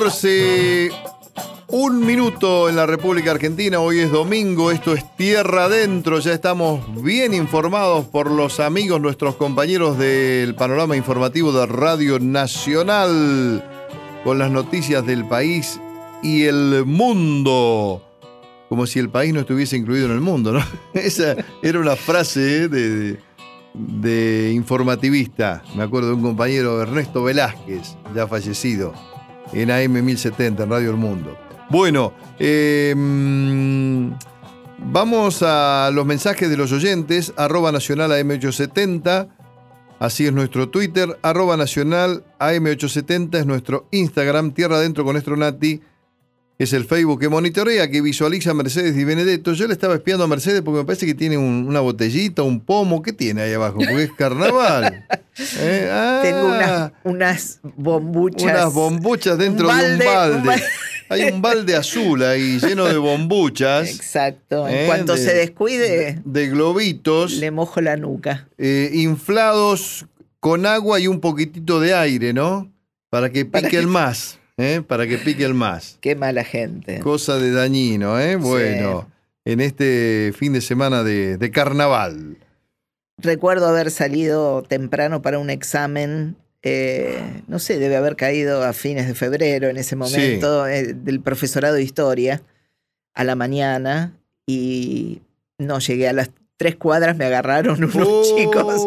14, un minuto en la República Argentina. Hoy es domingo, esto es Tierra Adentro. Ya estamos bien informados por los amigos, nuestros compañeros del panorama informativo de Radio Nacional, con las noticias del país y el mundo. Como si el país no estuviese incluido en el mundo, ¿no? Esa era una frase de, de informativista. Me acuerdo de un compañero, Ernesto Velázquez, ya fallecido en AM 1070, en Radio El Mundo. Bueno, eh, vamos a los mensajes de los oyentes, arroba nacional AM870, así es nuestro Twitter, arroba nacional AM870 es nuestro Instagram, Tierra Adentro con nuestro Nati, es el Facebook que monitorea, que visualiza a Mercedes y Benedetto. Yo le estaba espiando a Mercedes porque me parece que tiene una botellita, un pomo. ¿Qué tiene ahí abajo? Porque es carnaval. ¿Eh? Tengo unas, unas, bombuchas. Unas bombuchas dentro de un balde. Hay un balde azul ahí lleno de bombuchas. Exacto. En ¿eh? cuanto se descuide. De globitos. Le mojo la nuca. Eh, inflados con agua y un poquitito de aire, ¿no? Para que piquen más. ¿Eh? para que pique el más. Qué mala gente. Cosa de dañino, ¿eh? Bueno, en este fin de semana de, carnaval. Recuerdo haber salido temprano para un examen eh, no sé, debe haber caído a fines de febrero en ese momento, eh, del profesorado de historia a la mañana y no llegué a las tres cuadras, me agarraron unos chicos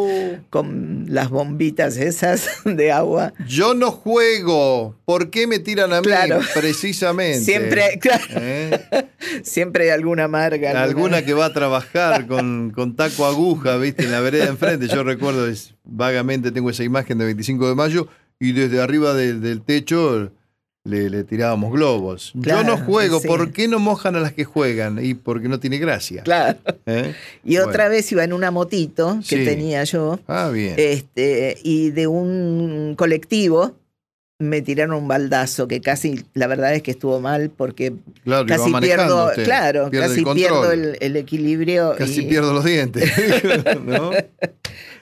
con las bombitas esas de agua. Yo no juego. ¿Por qué me tiran a mí? Precisamente. Siempre, claro. ¿Eh? Siempre hay alguna marca. Alguna, que va a trabajar con, con, taco aguja, viste, en la vereda enfrente. Yo recuerdo, vagamente tengo esa imagen de 25 de mayo y desde arriba del techo le, tirábamos globos. Yo no juego, ¿por qué no mojan a las que juegan? Y porque no tiene gracia. Claro. ¿Eh? Y otra vez iba en una motito que tenía yo. Ah, bien. Este, y de un colectivo me tiraron un baldazo que casi, la verdad es que estuvo mal porque casi pierdo, claro, casi pierdo el, equilibrio. Casi pierdo los dientes.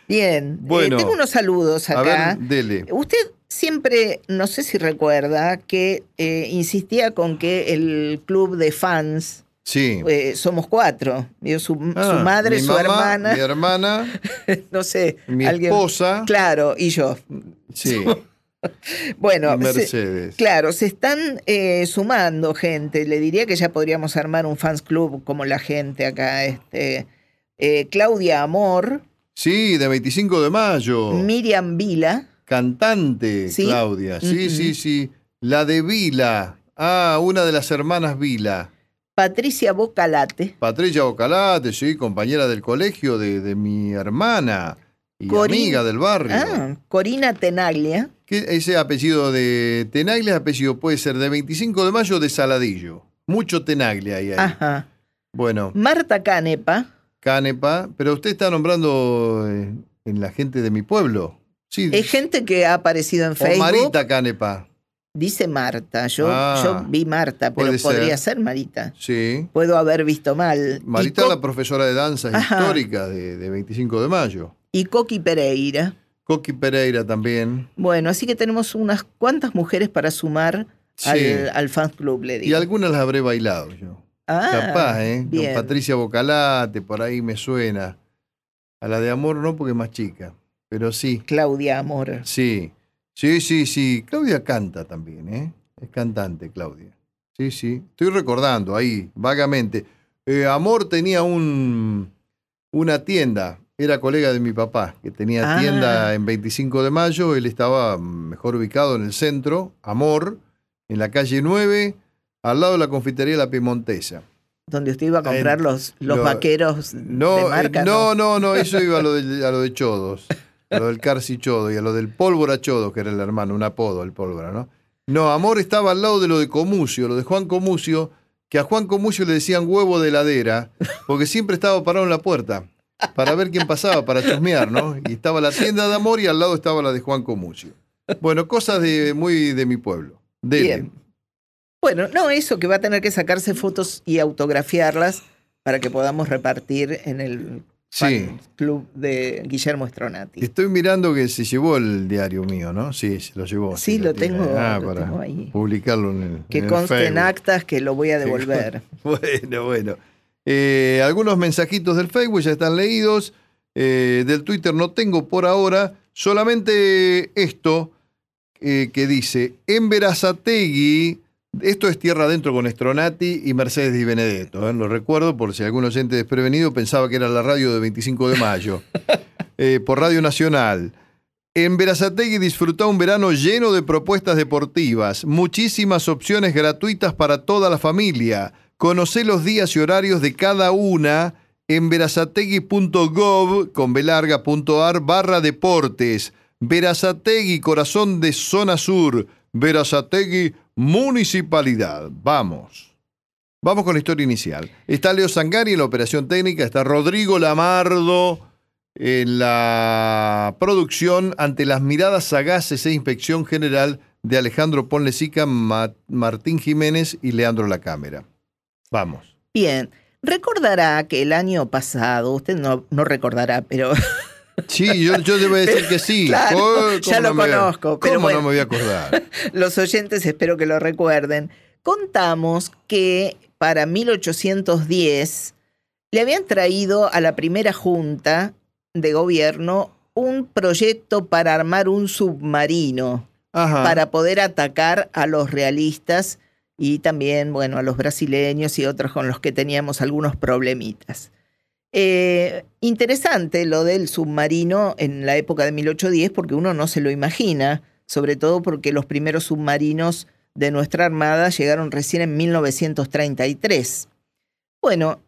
Bien, eh, bueno, tengo unos saludos acá. A ver, dele. Usted siempre, no sé si recuerda, que eh, insistía con que el club de fans Sí. Eh, somos cuatro. Su, ah, madre, su hermana. Mi hermana. no sé. Mi esposa. Claro, y yo. Sí. bueno, Mercedes. claro, se están eh, sumando gente. Le diría que ya podríamos armar un fans club como la gente acá. Este, Claudia Amor. Sí, de 25 de mayo. Miriam Vila cantante, Claudia. Sí, sí, sí. La de Vila. Ah, una de las hermanas Vila. Patricia Bocalate. Patricia Bocalate, sí, compañera del colegio de, mi hermana y amiga del barrio. Ah, Corina Tenaglia. ese apellido de Tenaglia, apellido puede ser de 25 de mayo de Saladillo. Mucho Tenaglia ahí. Ajá. Bueno. Marta Canepa. Canepa, pero usted está nombrando eh, en la gente de mi pueblo. Sí. Hay gente que ha aparecido en Facebook. Marita Canepa. Dice Marta, yo, ah, yo vi Marta, pero podría ser. Marita. Sí. Puedo haber visto mal. Marita es la profesora de danza histórica de, 25 de mayo. Y Coqui Pereira. Coqui Pereira también. Bueno, así que tenemos unas cuantas mujeres para sumar al, al fan club, le digo. Y algunas las habré bailado yo. Ah, Capaz, ¿eh? Con Patricia Bocalate, por ahí me suena. A la de amor no, porque es más chica pero sí. Claudia Amor. Sí, sí, sí, sí. Claudia canta también, ¿eh? Es cantante, Claudia. Sí, sí. Estoy recordando ahí, vagamente. Eh, Amor tenía un, una tienda, era colega de mi papá, que tenía ah. tienda en 25 de mayo, él estaba mejor ubicado en el centro, Amor, en la calle 9, al lado de la confitería La Piemontesa donde usted iba a comprar los, los vaqueros no, de marca. no, no, no, eso iba a lo de, a lo de Chodos lo del Carci Chodo y a lo del Pólvora Chodo, que era el hermano, un apodo, el Pólvora, ¿no? No, Amor estaba al lado de lo de Comucio, lo de Juan Comucio, que a Juan Comucio le decían huevo de heladera, porque siempre estaba parado en la puerta para ver quién pasaba, para chusmear, ¿no? Y estaba la tienda de Amor y al lado estaba la de Juan Comucio. Bueno, cosas de, muy de mi pueblo. Bien. Bueno, no, eso que va a tener que sacarse fotos y autografiarlas para que podamos repartir en el Sí. Club de Guillermo Stronati. Estoy mirando que se llevó el diario mío, ¿no? Sí, se lo llevó. Sí, lo, tengo, ah, para ahí. Publicarlo en el. Que conste en actas que lo voy a devolver. bueno, bueno. Eh, algunos mensajitos del Facebook ya están leídos. Eh, del Twitter no tengo por ahora. Solamente esto eh, que dice: En Verazategui esto es Tierra Adentro con Estronati y Mercedes Di Benedetto. ¿eh? Lo recuerdo por si algún oyente desprevenido pensaba que era la radio de 25 de mayo. Eh, por Radio Nacional. En Verazategui disfruta un verano lleno de propuestas deportivas, muchísimas opciones gratuitas para toda la familia. Conoce los días y horarios de cada una en verazategui.gov con velarga.ar barra deportes. Verazategui, corazón de zona sur. Verazategui, municipalidad. Vamos. Vamos con la historia inicial. Está Leo Sangari en la operación técnica, está Rodrigo Lamardo en la producción ante las miradas sagaces e inspección general de Alejandro Ponlesica, Martín Jiménez y Leandro La Cámara. Vamos. Bien, recordará que el año pasado, usted no recordará, pero Sí, yo, yo debo decir que sí. ya lo conozco. pero ¿Cómo no me voy a acordar? Los oyentes espero que lo recuerden. Contamos que para 1810 le habían traído a la primera junta de gobierno un proyecto para armar un submarino para poder atacar a los realistas y también, bueno, a los brasileños y otros con los que teníamos algunos problemitas. Eh, interesante lo del submarino en la época de 1810 porque uno no se lo imagina, sobre todo porque los primeros submarinos de nuestra Armada llegaron recién en 1933. Bueno,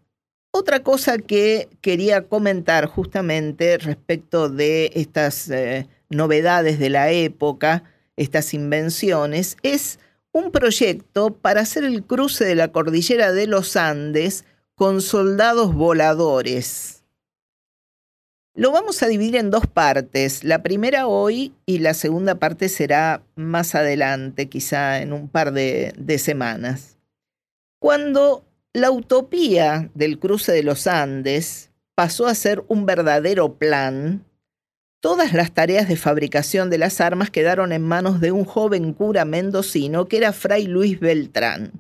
otra cosa que quería comentar justamente respecto de estas eh, novedades de la época, estas invenciones, es un proyecto para hacer el cruce de la cordillera de los Andes con soldados voladores. Lo vamos a dividir en dos partes, la primera hoy y la segunda parte será más adelante, quizá en un par de, semanas. Cuando la utopía del cruce de los Andes pasó a ser un verdadero plan, todas las tareas de fabricación de las armas quedaron en manos de un joven cura mendocino que era Fray Luis Beltrán.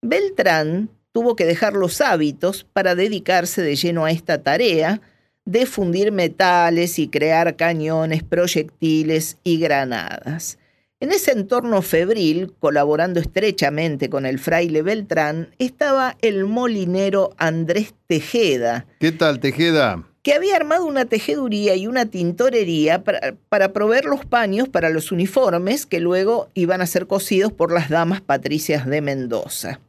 Beltrán tuvo que dejar los hábitos para dedicarse de lleno a esta tarea de fundir metales y crear cañones, proyectiles y granadas. En ese entorno febril, colaborando estrechamente con el fraile Beltrán, estaba el molinero Andrés Tejeda. ¿Qué tal, Tejeda? Que había armado una tejeduría y una tintorería para, para proveer los paños para los uniformes que luego iban a ser cosidos por las damas patricias de Mendoza.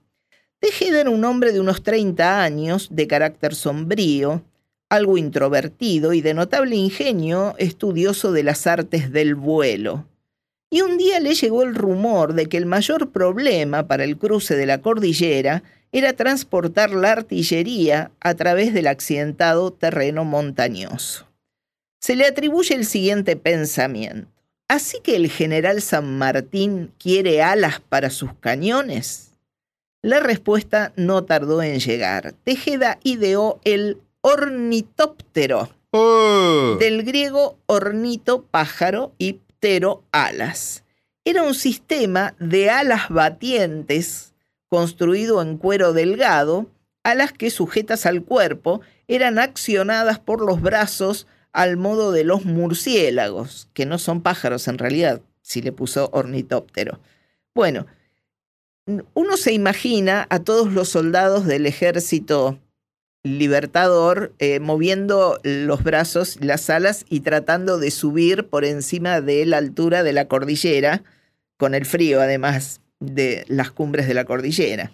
Tejeda era un hombre de unos 30 años, de carácter sombrío, algo introvertido y de notable ingenio, estudioso de las artes del vuelo. Y un día le llegó el rumor de que el mayor problema para el cruce de la cordillera era transportar la artillería a través del accidentado terreno montañoso. Se le atribuye el siguiente pensamiento. ¿Así que el general San Martín quiere alas para sus cañones? La respuesta no tardó en llegar. Tejeda ideó el ornitóptero, oh. del griego ornito, pájaro, y ptero, alas. Era un sistema de alas batientes construido en cuero delgado, alas que sujetas al cuerpo eran accionadas por los brazos al modo de los murciélagos, que no son pájaros en realidad, si le puso ornitóptero. Bueno, uno se imagina a todos los soldados del ejército libertador eh, moviendo los brazos, las alas y tratando de subir por encima de la altura de la cordillera, con el frío además de las cumbres de la cordillera.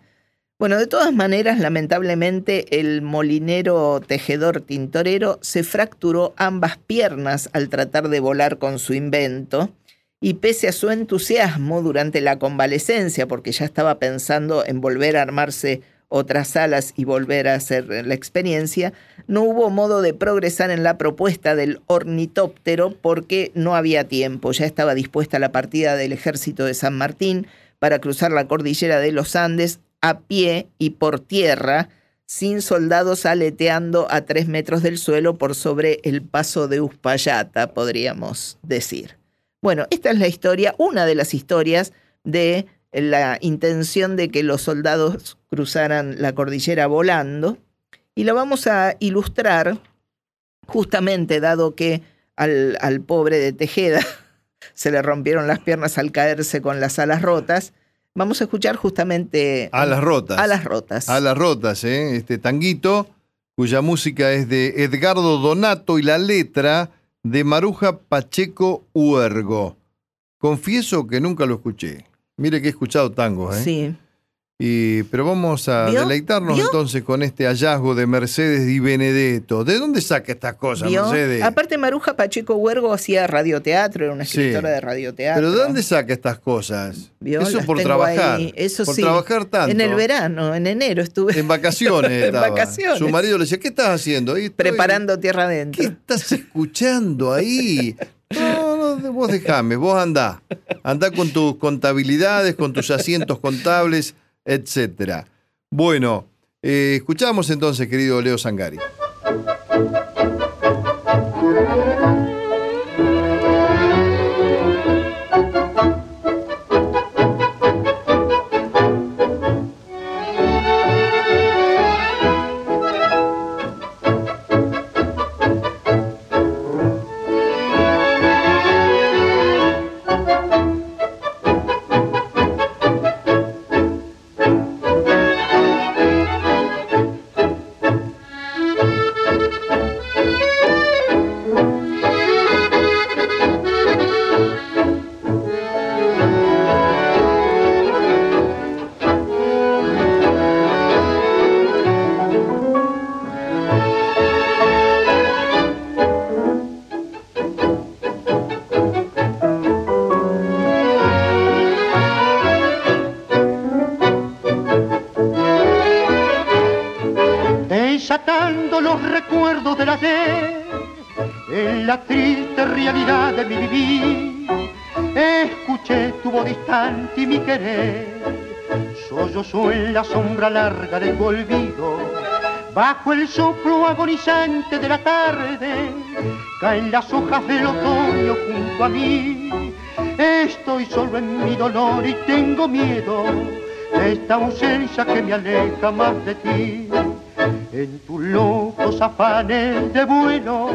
Bueno, de todas maneras, lamentablemente el molinero tejedor tintorero se fracturó ambas piernas al tratar de volar con su invento y pese a su entusiasmo durante la convalecencia, porque ya estaba pensando en volver a armarse otras alas y volver a hacer la experiencia, no hubo modo de progresar en la propuesta del ornitóptero porque no había tiempo. Ya estaba dispuesta la partida del ejército de San Martín para cruzar la cordillera de los Andes a pie y por tierra, sin soldados aleteando a tres metros del suelo por sobre el paso de Uspallata, podríamos decir. Bueno, esta es la historia, una de las historias de la intención de que los soldados cruzaran la cordillera volando, y la vamos a ilustrar justamente dado que al, al pobre de Tejeda se le rompieron las piernas al caerse con las alas rotas, Vamos a escuchar justamente... A las rotas. A las rotas. A las rotas, ¿eh? Este tanguito, cuya música es de Edgardo Donato y la letra de Maruja Pacheco Huergo. Confieso que nunca lo escuché. Mire que he escuchado tangos, ¿eh? Sí. Y, pero vamos a deleitarnos entonces con este hallazgo de Mercedes Di Benedetto. ¿De dónde saca estas cosas, Mercedes? Aparte, Maruja Pacheco Huergo hacía radioteatro, era una escritora de radioteatro. ¿Pero de dónde saca estas cosas? Eso por trabajar. Eso por trabajar tanto. En el verano, en enero estuve. En vacaciones. en vacaciones. Su marido le decía, ¿qué estás haciendo? Preparando tierra adentro. ¿Qué estás escuchando ahí? No, no, vos dejame, vos andá. Andá con tus contabilidades, con tus asientos contables etcétera. Bueno, eh, escuchamos entonces, querido Leo Sangari. Sombra larga del olvido. Bajo el soplo agonizante de la tarde, caen las hojas del otoño junto a mí. Estoy solo en mi dolor y tengo miedo de esta ausencia que me aleja más de ti. En tus locos afanes de vuelo,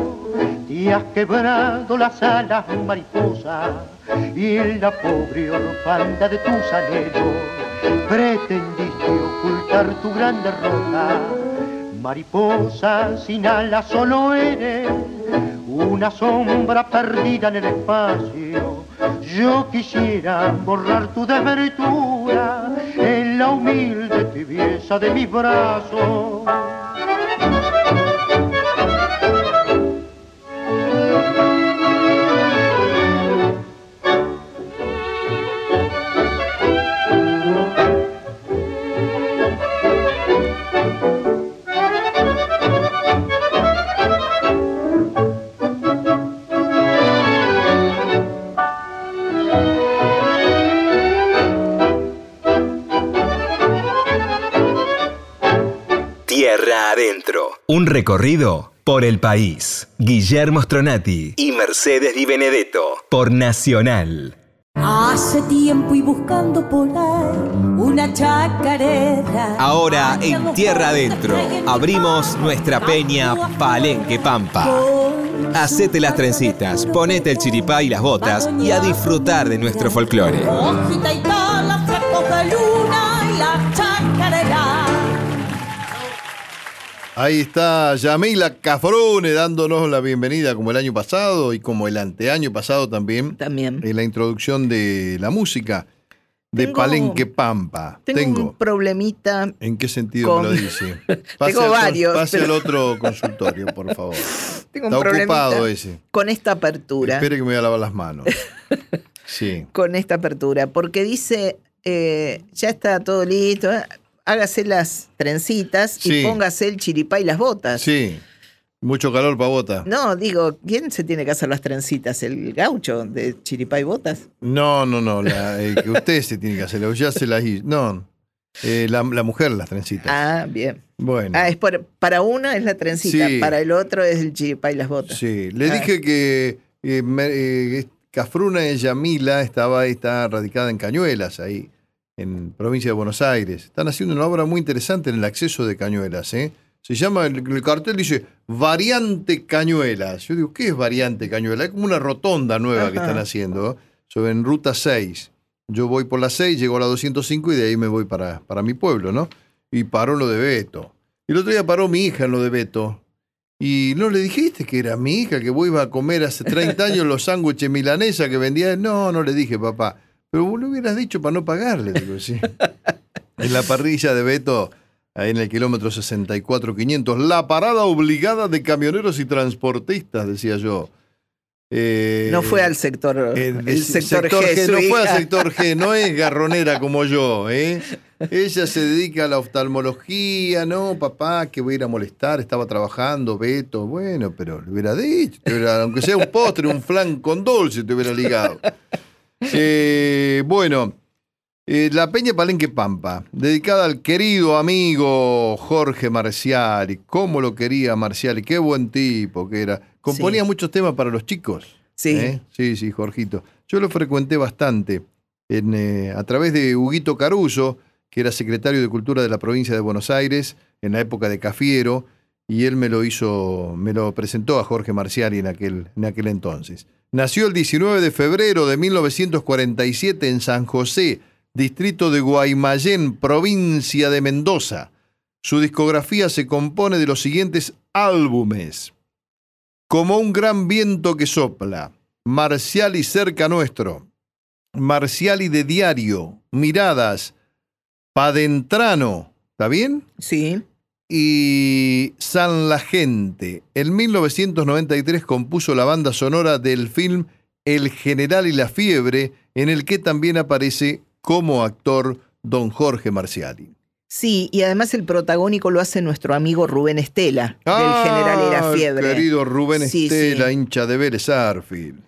te has quebrado las alas mariposa y en la pobre orfanda de tus anhelos pretendiste ocultar tu gran derrota. Mariposa sin alas solo eres una sombra perdida en el espacio. Yo quisiera borrar tu desventura en la humilde tibieza de mis brazos. Thank you. Un recorrido por el país. Guillermo Stronati y Mercedes Di Benedetto por Nacional. Hace tiempo y buscando por ahí una chacarera. Ahora en Tierra Adentro abrimos nuestra peña Palenque Pampa. Hacete las trencitas, ponete el chiripá y las botas y a disfrutar de nuestro folclore. Ahí está Yamila Cafrone dándonos la bienvenida como el año pasado y como el anteaño pasado también. También. En la introducción de la música de Palenque Pampa. Tengo, un problemita. ¿En qué sentido me lo dice? tengo varios. Pase al otro consultorio, por favor. Tengo un Está ocupado ese. Con esta apertura. Espere que me voy a lavar las manos. Sí. Con esta apertura. Porque dice, eh, ya está todo listo hágase las trencitas y póngase el chiripá y las botas. Sí. Mucho calor para botas. No, digo, ¿quién se tiene que hacer las trencitas? ¿El gaucho de chiripá y botas? No, no, no. La, que usted se tiene que hacer. Ya se las hizo. No. Eh, la, la mujer las trencitas. Ah, bien. Bueno. Ah, es por- para una es la trencita, Sí. para el otro es el chiripa y las botas. Sí, le Ah. dije que eh, me- eh, Cafruna de Yamila estaba está radicada en Cañuelas, ahí, en provincia de Buenos Aires. Están haciendo una obra muy interesante en el acceso de Cañuelas. ¿eh? Se llama, el, el cartel dice Variante Cañuelas. Yo digo, ¿qué es Variante Cañuelas? Es como una rotonda nueva que están haciendo, sobre en Ruta 6. Yo voy por la 6, llego a la 205 y de ahí me voy para, para mi pueblo, ¿no? Y paró lo de Beto. Y el otro día paró mi hija en lo de Beto. Y no le dijiste que era mi hija, que vos ibas a comer hace 30 años los sándwiches milanesa que vendía. No, no le dije, papá. Pero vos lo hubieras dicho para no pagarle, digo, sí. En la parrilla de Beto, ahí en el kilómetro 64-500, la parada obligada de camioneros y transportistas, decía yo. Eh, No fue al sector, el, el sector, G, su no fue al sector G, no es garronera como yo, ¿eh? Ella se dedica a la oftalmología, no, papá, que voy a ir a molestar, estaba trabajando, Beto, bueno, pero le hubiera dicho, te hubiera- aunque sea un postre, un flan con dulce, te hubiera ligado. Eh, bueno, eh, la Peña Palenque Pampa, dedicada al querido amigo Jorge Marciali, cómo lo quería Marciali, qué buen tipo que era. Componía Sí. muchos temas para los chicos. Sí. ¿eh? Sí, sí, Jorgito. Yo lo frecuenté bastante en, a través de Huguito Caruso, que era secretario de Cultura de la provincia de Buenos Aires en la época de Cafiero, y él me lo hizo, me lo presentó a Jorge Marciali en aquel, en aquel entonces. Nació el 19 de febrero de 1947 en San José, distrito de Guaymallén, provincia de Mendoza. Su discografía se compone de los siguientes álbumes. Como un gran viento que sopla, Marciali cerca nuestro, Marciali de diario, Miradas, Padentrano, ¿está bien? Sí. Y San La Gente. En 1993 compuso la banda sonora del film El General y la Fiebre, en el que también aparece como actor don Jorge Marciali. Sí, y además el protagónico lo hace nuestro amigo Rubén Estela, del Ah, General Era Fiebre. Querido Rubén Sí, Estela, sí. hincha de Vélez Arfield.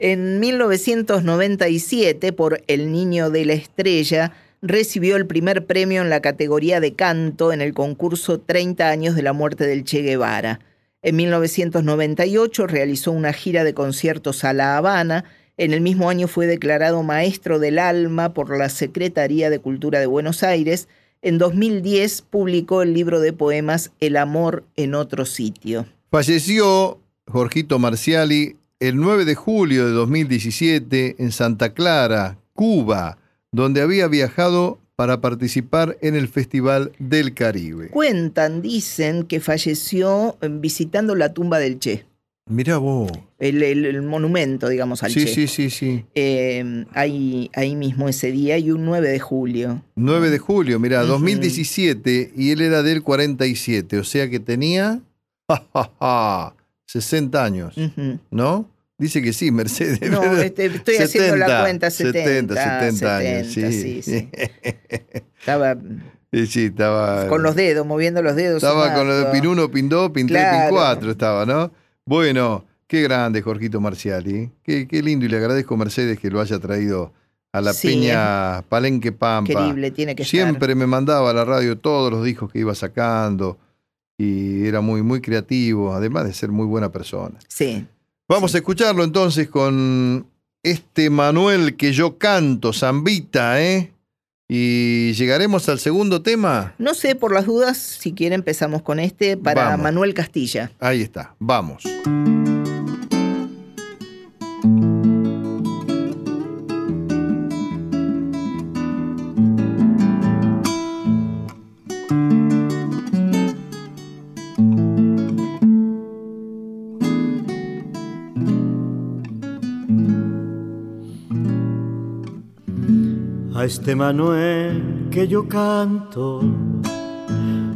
En 1997, por El Niño de la Estrella, recibió el primer premio en la categoría de canto en el concurso 30 años de la muerte del Che Guevara. En 1998 realizó una gira de conciertos a La Habana. En el mismo año fue declarado Maestro del Alma por la Secretaría de Cultura de Buenos Aires. En 2010 publicó el libro de poemas El amor en otro sitio. Falleció Jorgito Marciali el 9 de julio de 2017 en Santa Clara, Cuba, donde había viajado para participar en el Festival del Caribe. Cuentan, dicen que falleció eh, visitando la tumba del Che, Mirá vos. el, el- el monumento, digamos, al Sí, Che. sí, sí, sí. Eh, ahí, ahí mismo ese día y un 9 de julio. 9 de julio, mirá, Ujú. 2017 y él era del 47, o sea que tenía ja, ja, ja, 60 años. ¿no? Dice que sí, Mercedes. No, este, estoy haciendo la cuenta 70, 70 años, 70, sí. sí, sí. Estaba Sí, estaba. con los dedos, moviendo los dedos. Estaba con lo de sumando. pin 1, pin 2, pin 3, pin Claro. 4, estaba, ¿no? Bueno, qué grande, Jorgito Marciali. Qué, qué lindo y le agradezco a Mercedes que lo haya traído a la Sí, Peña Palenque Pampa. Querible, tiene que Siempre me mandaba a la radio todos los discos que iba sacando y era muy, muy creativo, además de ser muy buena persona. estar. Sí. Vamos a escucharlo entonces con este Manuel que yo canto, Zambita, ¿eh? Y llegaremos al segundo tema. No sé, por las dudas, si quiere empezamos con este para Vamos. Manuel Castilla. Ahí está, vamos. Este Manuel que yo canto,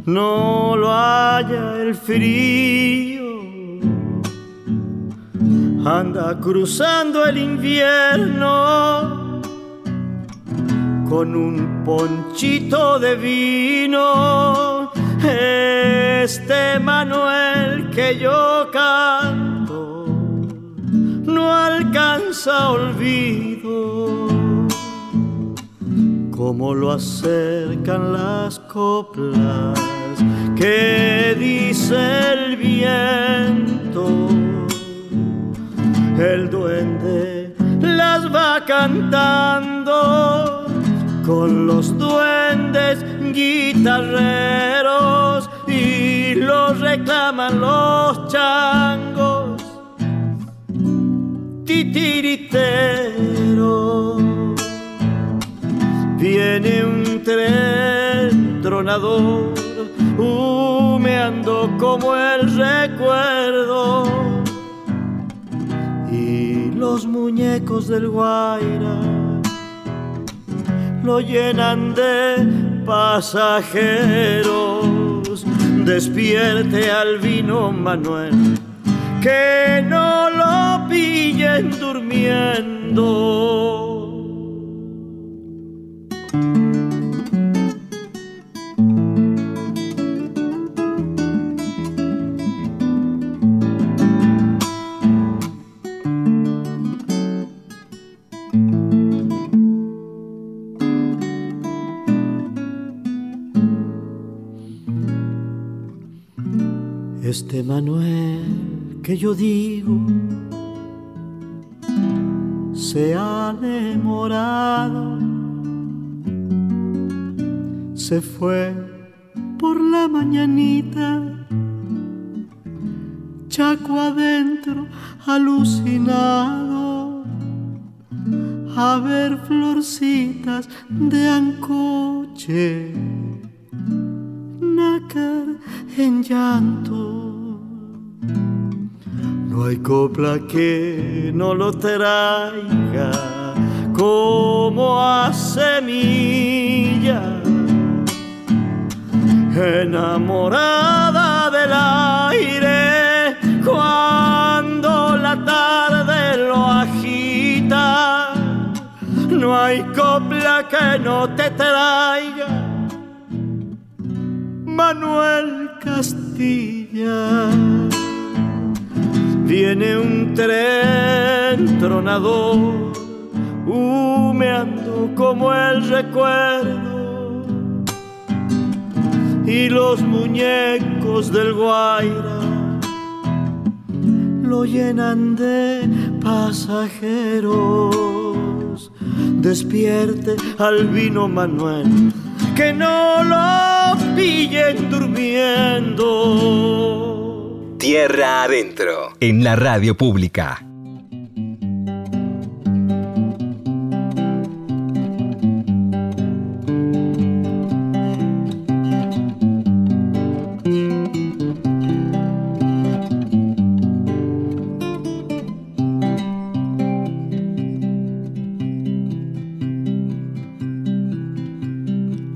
no lo haya el frío. Anda cruzando el invierno con un ponchito de vino. Este Manuel que yo canto no alcanza olvido como lo acercan las coplas que dice el viento. El duende las va cantando con los duendes guitarreros y los reclaman los changos titiriteros. Humeando como el recuerdo y los muñecos del Guaira lo llenan de pasajeros. Despierte al vino Manuel, que no lo pillen durmiendo. Este Manuel que yo digo se ha demorado, se fue por la mañanita, chaco adentro, alucinado, a ver florcitas de ancoche, copla que no lo traiga como a semilla, enamorada del aire cuando la tarde lo agita. No hay copla que no te traiga, Manuel Castilla. Viene un tren tronador, humeando como el recuerdo. Y los muñecos del Guaira lo llenan de pasajeros. Despierte al vino Manuel, que no lo pillen durmiendo. Tierra Adentro, en la radio pública.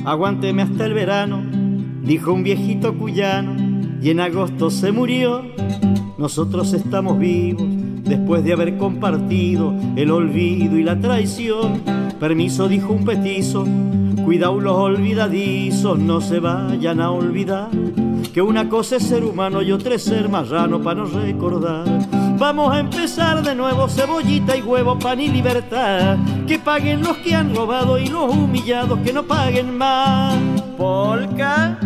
Aguánteme hasta el verano, dijo un viejito cuyano y en agosto se murió. Nosotros estamos vivos después de haber compartido el olvido y la traición. Permiso, dijo un petizo, cuidado los olvidadizos, no se vayan a olvidar que una cosa es ser humano y otra es ser marrano para no recordar. Vamos a empezar de nuevo, cebollita y huevo, pan y libertad. Que paguen los que han robado y los humillados que no paguen más. Polka.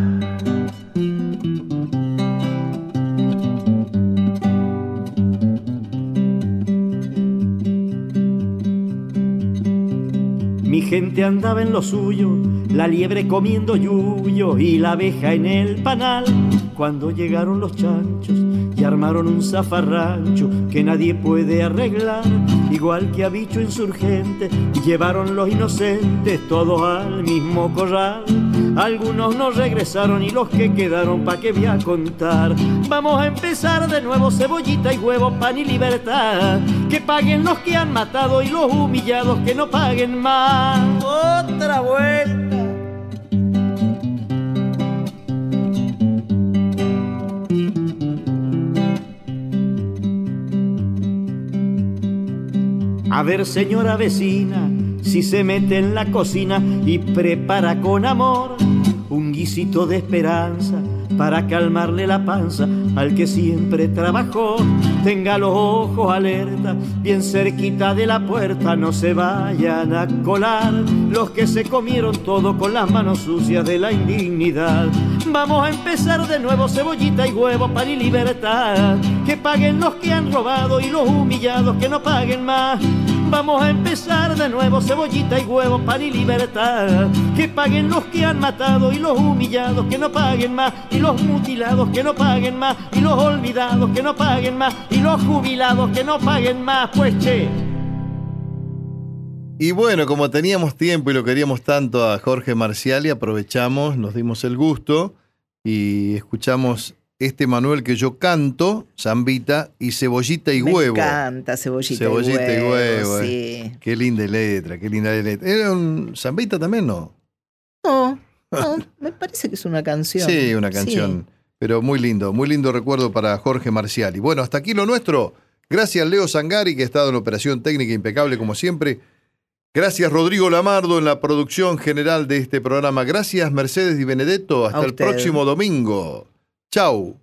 Gente andaba en lo suyo, la liebre comiendo yuyo y la abeja en el panal. Cuando llegaron los chanchos y armaron un zafarrancho que nadie puede arreglar, igual que a bicho insurgente, y llevaron los inocentes todos al mismo corral. Algunos no regresaron y los que quedaron pa' que voy a contar. Vamos a empezar de nuevo, cebollita y huevo, pan y libertad. Que paguen los que han matado y los humillados que no paguen más otra vuelta. A ver, señora vecina, si se mete en la cocina y prepara con amor un guisito de esperanza para calmarle la panza al que siempre trabajó. Tenga los ojos alerta, bien cerquita de la puerta, no se vayan a colar los que se comieron todo con las manos sucias de la indignidad. Vamos a empezar de nuevo, cebollita y huevo, pan y libertad. Que paguen los que han robado y los humillados que no paguen más. Vamos a empezar de nuevo, cebollita y huevo, pan y libertad. Que paguen los que han matado y los humillados que no paguen más. Y los mutilados que no paguen más. Y los olvidados que no paguen más. Y los jubilados que no paguen más. Pues che. Y bueno, como teníamos tiempo y lo queríamos tanto a Jorge Marciali, aprovechamos, nos dimos el gusto y escuchamos este Manuel que yo canto, Zambita y Cebollita y Me Huevo. encanta cebollita, Cebollita y y huevo. huevo, sí. eh. Qué linda letra, qué linda letra. ¿Era un Zambita también, no? No, no, me parece que es una canción. Sí, una canción. Pero muy lindo, muy lindo recuerdo para Jorge Marciali. Bueno, hasta aquí lo nuestro. Gracias Leo Sangari, que ha estado en operación técnica impecable como siempre. Gracias Rodrigo Lamardo en la producción general de este programa. Gracias Mercedes Di Benedetto. Hasta el próximo domingo. Ciao